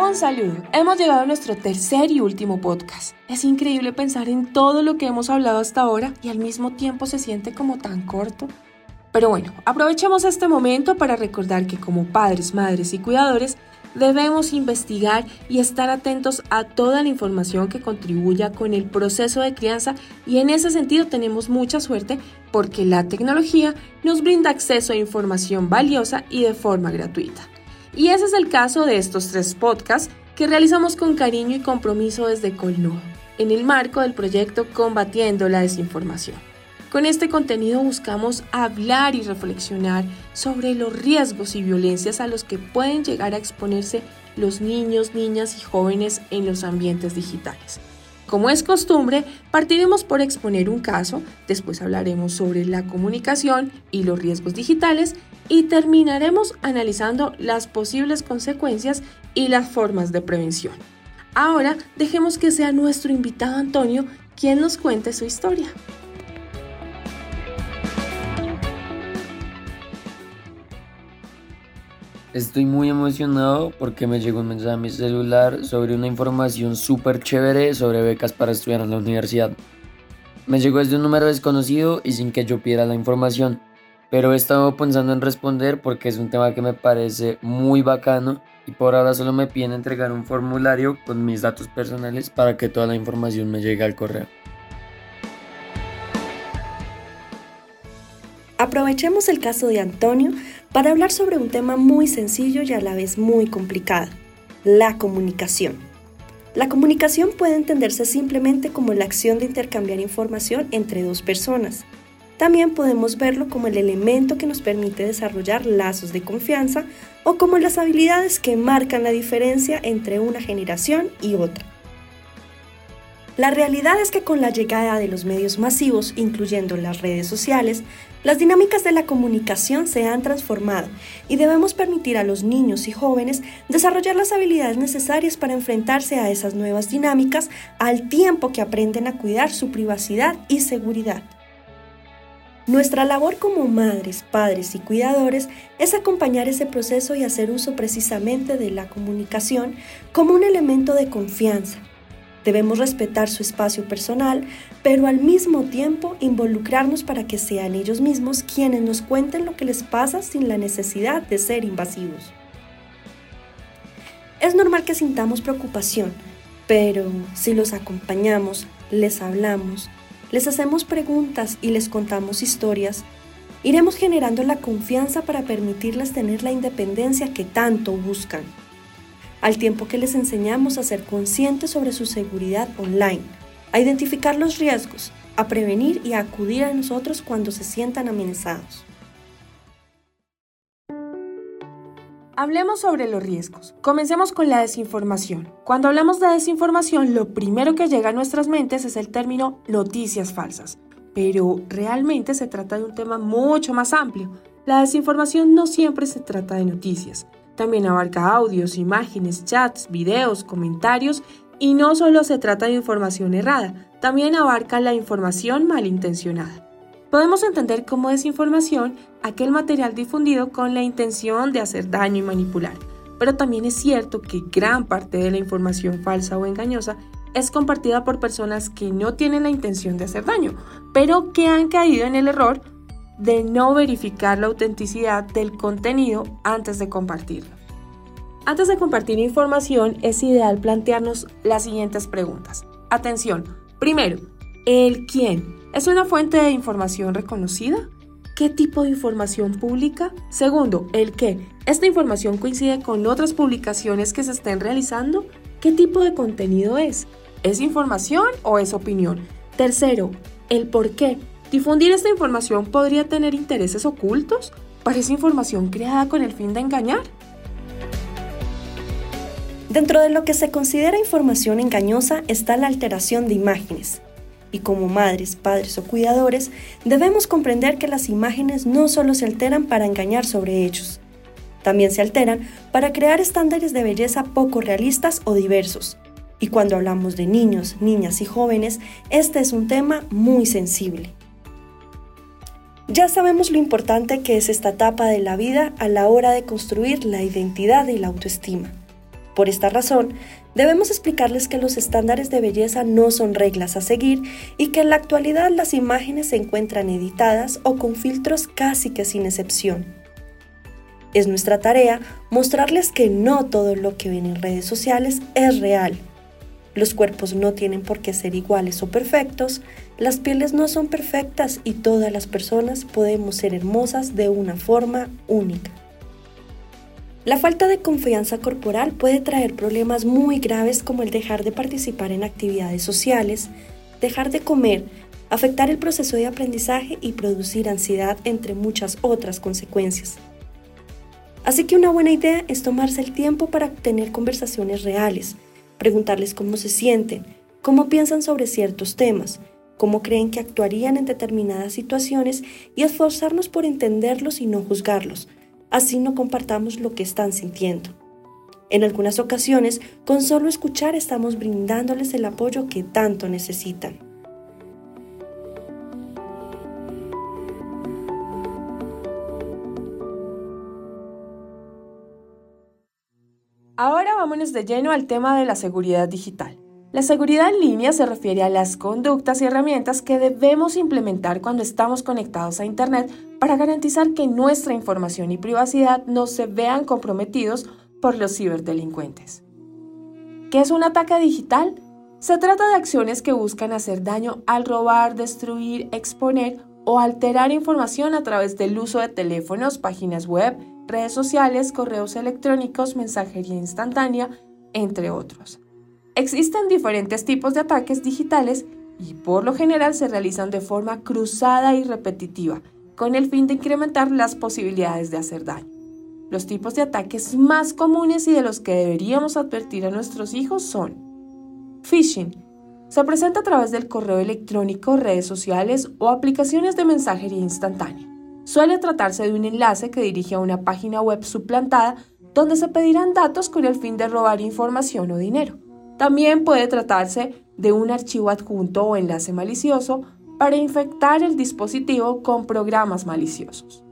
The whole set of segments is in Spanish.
Un saludo. Hemos llegado a nuestro tercer y último podcast. Es increíble pensar en todo lo que hemos hablado hasta ahora y al mismo tiempo se siente como tan corto. Pero bueno, aprovechemos este momento para recordar que como padres, madres y cuidadores debemos investigar y estar atentos a toda la información que contribuya con el proceso de crianza y en ese sentido tenemos mucha suerte porque la tecnología nos brinda acceso a información valiosa y de forma gratuita. Y ese es el caso de estos tres podcasts que realizamos con cariño y compromiso desde Colnodo, en el marco del proyecto Combatiendo la Desinformación. Con este contenido buscamos hablar y reflexionar sobre los riesgos y violencias a los que pueden llegar a exponerse los niños, niñas y jóvenes en los ambientes digitales. Como es costumbre, partiremos por exponer un caso, después hablaremos sobre la comunicación y los riesgos digitales y terminaremos analizando las posibles consecuencias y las formas de prevención. Ahora dejemos que sea nuestro invitado Antonio quien nos cuente su historia. Estoy muy emocionado porque me llegó un mensaje a mi celular sobre una información súper chévere sobre becas para estudiar en la universidad. Me llegó desde un número desconocido y sin que yo pidiera la información pero he estado pensando en responder porque es un tema que me parece muy bacano y por ahora solo me piden entregar un formulario con mis datos personales para que toda la información me llegue al correo. Aprovechemos el caso de Antonio para hablar sobre un tema muy sencillo y a la vez muy complicado, la comunicación. La comunicación puede entenderse simplemente como la acción de intercambiar información entre dos personas, también podemos verlo como el elemento que nos permite desarrollar lazos de confianza o como las habilidades que marcan la diferencia entre una generación y otra. La realidad es que con la llegada de los medios masivos, incluyendo las redes sociales, las dinámicas de la comunicación se han transformado y debemos permitir a los niños y jóvenes desarrollar las habilidades necesarias para enfrentarse a esas nuevas dinámicas al tiempo que aprenden a cuidar su privacidad y seguridad. Nuestra labor como madres, padres y cuidadores es acompañar ese proceso y hacer uso precisamente de la comunicación como un elemento de confianza. Debemos respetar su espacio personal, pero al mismo tiempo involucrarnos para que sean ellos mismos quienes nos cuenten lo que les pasa sin la necesidad de ser invasivos. Es normal que sintamos preocupación, pero si los acompañamos, les hablamos, les hacemos preguntas y les contamos historias, iremos generando la confianza para permitirles tener la independencia que tanto buscan, al tiempo que les enseñamos a ser conscientes sobre su seguridad online, a identificar los riesgos, a prevenir y a acudir a nosotros cuando se sientan amenazados. Hablemos sobre los riesgos. Comencemos con la desinformación. Cuando hablamos de desinformación, lo primero que llega a nuestras mentes es el término noticias falsas. Pero realmente se trata de un tema mucho más amplio. La desinformación no siempre se trata de noticias. También abarca audios, imágenes, chats, videos, comentarios y no solo se trata de información errada, también abarca la información malintencionada. Podemos entender como desinformación aquel material difundido con la intención de hacer daño y manipular, pero también es cierto que gran parte de la información falsa o engañosa es compartida por personas que no tienen la intención de hacer daño, pero que han caído en el error de no verificar la autenticidad del contenido antes de compartirlo. Antes de compartir información es ideal plantearnos las siguientes preguntas. Atención, primero, el quién ¿Es una fuente de información reconocida? ¿Qué tipo de información pública? Segundo, el qué. ¿Esta información coincide con otras publicaciones que se estén realizando? ¿Qué tipo de contenido es? ¿Es información o es opinión? Tercero, el por qué. ¿Difundir esta información podría tener intereses ocultos? ¿Parece información creada con el fin de engañar? Dentro de lo que se considera información engañosa está la alteración de imágenes, y como madres, padres o cuidadores, debemos comprender que las imágenes no solo se alteran para engañar sobre hechos, también se alteran para crear estándares de belleza poco realistas o diversos. Y cuando hablamos de niños, niñas y jóvenes, este es un tema muy sensible. Ya sabemos lo importante que es esta etapa de la vida a la hora de construir la identidad y la autoestima. Por esta razón, debemos explicarles que los estándares de belleza no son reglas a seguir y que en la actualidad las imágenes se encuentran editadas o con filtros casi que sin excepción. Es nuestra tarea mostrarles que no todo lo que ven en redes sociales es real. Los cuerpos no tienen por qué ser iguales o perfectos, las pieles no son perfectas y todas las personas podemos ser hermosas de una forma única. La falta de confianza corporal puede traer problemas muy graves como el dejar de participar en actividades sociales, dejar de comer, afectar el proceso de aprendizaje y producir ansiedad, entre muchas otras consecuencias. Así que una buena idea es tomarse el tiempo para tener conversaciones reales, preguntarles cómo se sienten, cómo piensan sobre ciertos temas, cómo creen que actuarían en determinadas situaciones y esforzarnos por entenderlos y no juzgarlos, así no compartamos lo que están sintiendo. En algunas ocasiones, con solo escuchar estamos brindándoles el apoyo que tanto necesitan. De lleno al tema de la seguridad digital. La seguridad en línea se refiere a las conductas y herramientas que debemos implementar cuando estamos conectados a Internet para garantizar que nuestra información y privacidad no se vean comprometidos por los ciberdelincuentes. ¿Qué es un ataque digital? Se trata de acciones que buscan hacer daño al robar, destruir, exponer o alterar información a través del uso de teléfonos, páginas web, redes sociales, correos electrónicos, mensajería instantánea, entre otros. Existen diferentes tipos de ataques digitales y por lo general se realizan de forma cruzada y repetitiva, con el fin de incrementar las posibilidades de hacer daño. Los tipos de ataques más comunes y de los que deberíamos advertir a nuestros hijos son phishing. Se presenta a través del correo electrónico, redes sociales o aplicaciones de mensajería instantánea. Suele tratarse de un enlace que dirige a una página web suplantada donde se pedirán datos con el fin de robar información o dinero. También puede tratarse de un archivo adjunto o enlace malicioso para infectar el dispositivo con programas maliciosos.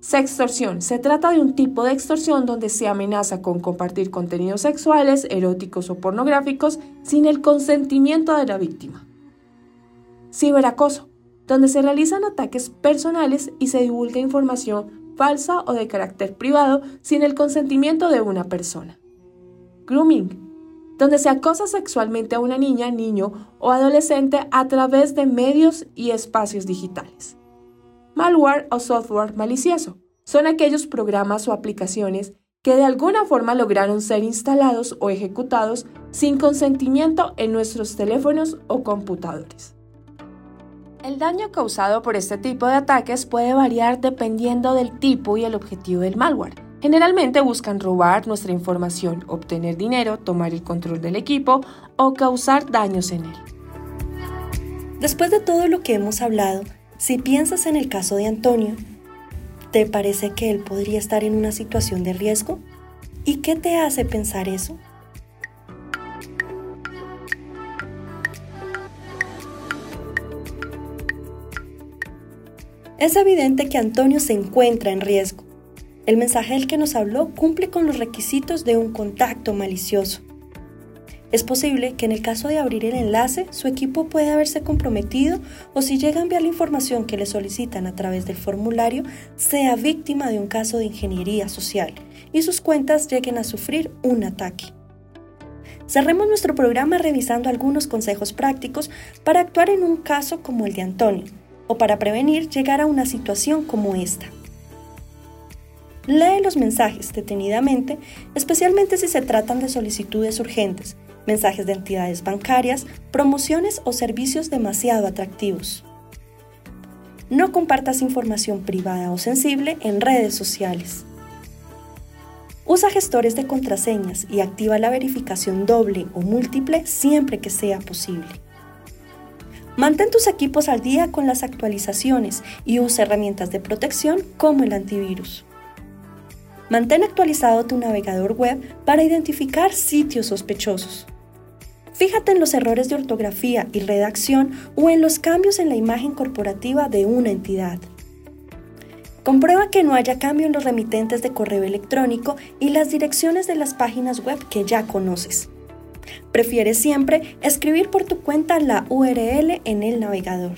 Sextorsión. Se trata de un tipo de extorsión donde se amenaza con compartir contenidos sexuales, eróticos o pornográficos sin el consentimiento de la víctima. Ciberacoso. Donde se realizan ataques personales y se divulga información falsa o de carácter privado sin el consentimiento de una persona. Grooming donde se acosa sexualmente a una niña, niño o adolescente a través de medios y espacios digitales. Malware o software malicioso son aquellos programas o aplicaciones que de alguna forma lograron ser instalados o ejecutados sin consentimiento en nuestros teléfonos o computadores. El daño causado por este tipo de ataques puede variar dependiendo del tipo y el objetivo del malware. Generalmente buscan robar nuestra información, obtener dinero, tomar el control del equipo o causar daños en él. Después de todo lo que hemos hablado, si piensas en el caso de Antonio, ¿te parece que él podría estar en una situación de riesgo? ¿Y qué te hace pensar eso? Es evidente que Antonio se encuentra en riesgo. El mensaje del que nos habló cumple con los requisitos de un contacto malicioso. Es posible que en el caso de abrir el enlace, su equipo pueda haberse comprometido o si llega a enviar la información que le solicitan a través del formulario, sea víctima de un caso de ingeniería social y sus cuentas lleguen a sufrir un ataque. Cerremos nuestro programa revisando algunos consejos prácticos para actuar en un caso como el de Antonio o para prevenir llegar a una situación como esta. Lee los mensajes detenidamente, especialmente si se tratan de solicitudes urgentes, mensajes de entidades bancarias, promociones o servicios demasiado atractivos. No compartas información privada o sensible en redes sociales. Usa gestores de contraseñas y activa la verificación doble o múltiple siempre que sea posible. Mantén tus equipos al día con las actualizaciones y usa herramientas de protección como el antivirus. Mantén actualizado tu navegador web para identificar sitios sospechosos. Fíjate en los errores de ortografía y redacción o en los cambios en la imagen corporativa de una entidad. Comprueba que no haya cambio en los remitentes de correo electrónico y las direcciones de las páginas web que ya conoces. Prefiere siempre escribir por tu cuenta la URL en el navegador.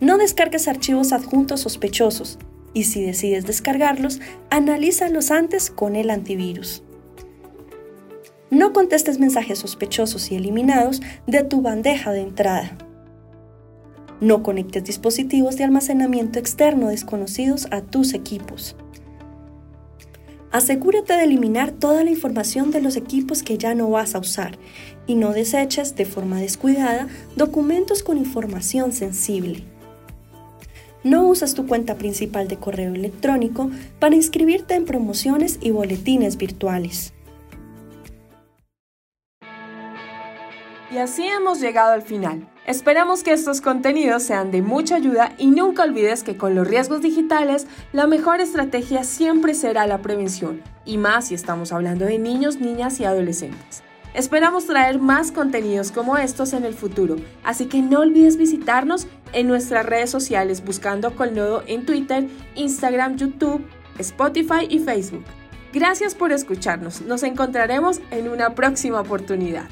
No descargues archivos adjuntos sospechosos y si decides descargarlos, analízalos antes con el antivirus. No contestes mensajes sospechosos y eliminados de tu bandeja de entrada. No conectes dispositivos de almacenamiento externo desconocidos a tus equipos. Asegúrate de eliminar toda la información de los equipos que ya no vas a usar y no deseches de forma descuidada documentos con información sensible. No usas tu cuenta principal de correo electrónico para inscribirte en promociones y boletines virtuales. Y así hemos llegado al final. Esperamos que estos contenidos sean de mucha ayuda y nunca olvides que con los riesgos digitales la mejor estrategia siempre será la prevención, y más si estamos hablando de niños, niñas y adolescentes. Esperamos traer más contenidos como estos en el futuro, así que no olvides visitarnos en nuestras redes sociales buscando Colnodo en Twitter, Instagram, YouTube, Spotify y Facebook. Gracias por escucharnos, nos encontraremos en una próxima oportunidad.